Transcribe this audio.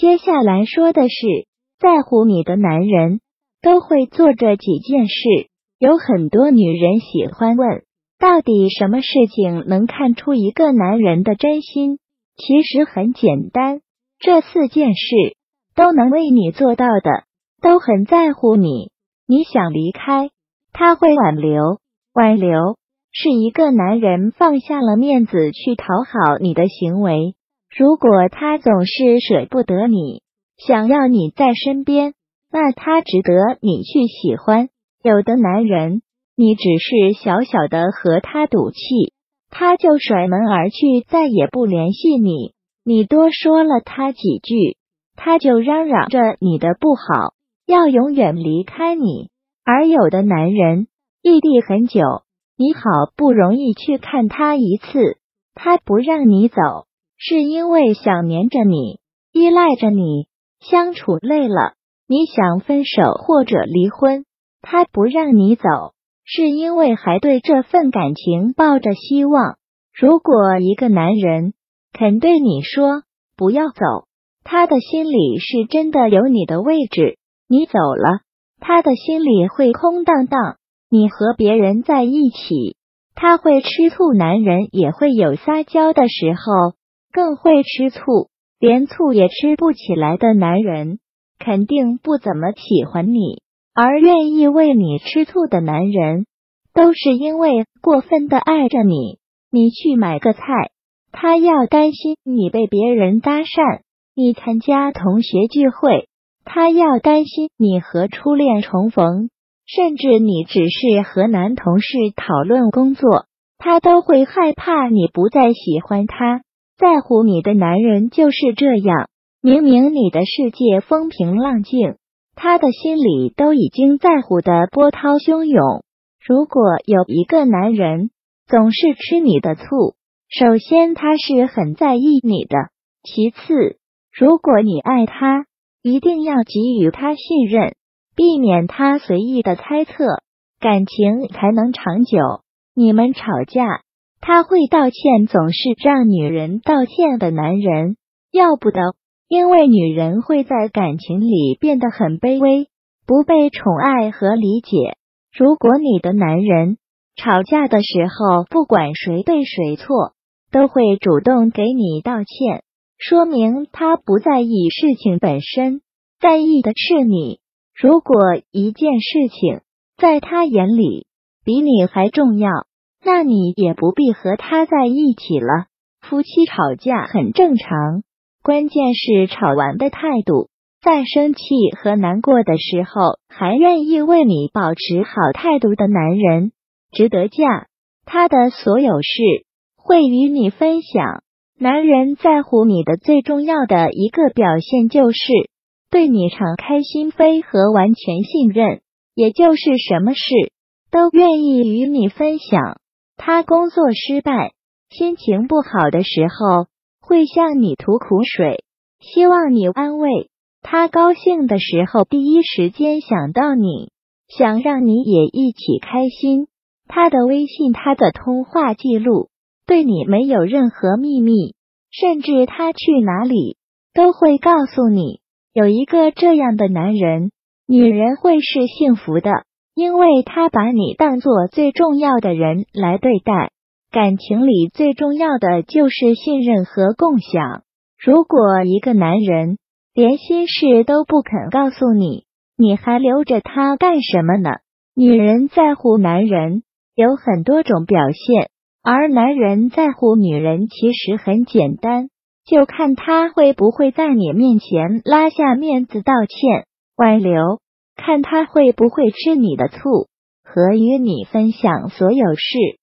接下来说的是，在乎你的男人都会做这几件事。有很多女人喜欢问，到底什么事情能看出一个男人的真心？其实很简单，这四件事都能为你做到的，都很在乎你。你想离开，他会挽留。挽留是一个男人放下了面子去讨好你的行为。如果他总是舍不得你，想要你在身边，那他值得你去喜欢。有的男人，你只是小小的和他赌气，他就甩门而去，再也不联系你。你多说了他几句，他就嚷嚷着你的不好，要永远离开你。而有的男人，异地很久，你好不容易去看他一次，他不让你走。是因为想黏着你，依赖着你，相处累了，你想分手或者离婚，他不让你走，是因为还对这份感情抱着希望。如果一个男人肯对你说不要走，他的心里是真的有你的位置。你走了，他的心里会空荡荡。你和别人在一起，他会吃醋。男人也会有撒娇的时候。更会吃醋，连醋也吃不起来的男人，肯定不怎么喜欢你。而愿意为你吃醋的男人，都是因为过分的爱着你。你去买个菜，他要担心你被别人搭讪；你参加同学聚会，他要担心你和初恋重逢；甚至你只是和男同事讨论工作，他都会害怕你不再喜欢他。在乎你的男人就是这样，明明你的世界风平浪静，他的心里都已经在乎的波涛汹涌。如果有一个男人总是吃你的醋，首先他是很在意你的，其次，如果你爱他，一定要给予他信任，避免他随意的猜测，感情才能长久。你们吵架。他会道歉，总是让女人道歉的男人要不得，因为女人会在感情里变得很卑微，不被宠爱和理解。如果你的男人吵架的时候，不管谁对谁错，都会主动给你道歉，说明他不在意事情本身，在意的是你。如果一件事情在他眼里比你还重要。那你也不必和他在一起了。夫妻吵架很正常，关键是吵完的态度。在生气和难过的时候，还愿意为你保持好态度的男人，值得嫁。他的所有事会与你分享。男人在乎你的最重要的一个表现，就是对你敞开心扉和完全信任，也就是什么事都愿意与你分享。他工作失败、心情不好的时候，会向你吐苦水，希望你安慰他；高兴的时候，第一时间想到你，想让你也一起开心。他的微信、他的通话记录，对你没有任何秘密，甚至他去哪里都会告诉你。有一个这样的男人，女人会是幸福的。因为他把你当做最重要的人来对待，感情里最重要的就是信任和共享。如果一个男人连心事都不肯告诉你，你还留着他干什么呢？女人在乎男人有很多种表现，而男人在乎女人其实很简单，就看他会不会在你面前拉下面子道歉挽留。看他会不会吃你的醋，和与你分享所有事。